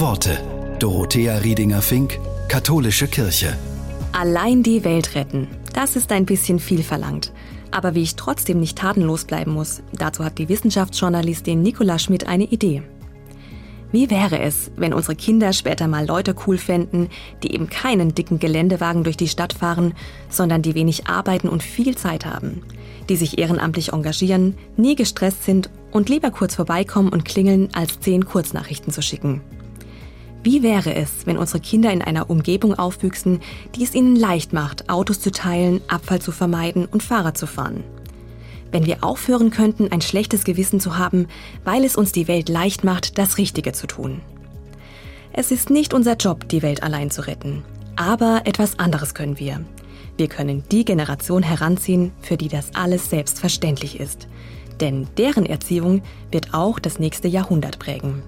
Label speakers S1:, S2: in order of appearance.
S1: Worte. Dorothea Riedinger-Fink, Katholische Kirche.
S2: Allein die Welt retten. Das ist ein bisschen viel verlangt. Aber wie ich trotzdem nicht tatenlos bleiben muss, dazu hat die Wissenschaftsjournalistin Nicola Schmidt eine Idee. Wie wäre es, wenn unsere Kinder später mal Leute cool fänden, die eben keinen dicken Geländewagen durch die Stadt fahren, sondern die wenig arbeiten und viel Zeit haben, die sich ehrenamtlich engagieren, nie gestresst sind und lieber kurz vorbeikommen und klingeln, als zehn Kurznachrichten zu schicken? Wie wäre es, wenn unsere Kinder in einer Umgebung aufwüchsen, die es ihnen leicht macht, Autos zu teilen, Abfall zu vermeiden und Fahrrad zu fahren? wenn wir aufhören könnten, ein schlechtes Gewissen zu haben, weil es uns die Welt leicht macht, das Richtige zu tun. Es ist nicht unser Job, die Welt allein zu retten. Aber etwas anderes können wir. Wir können die Generation heranziehen, für die das alles selbstverständlich ist. Denn deren Erziehung wird auch das nächste Jahrhundert prägen.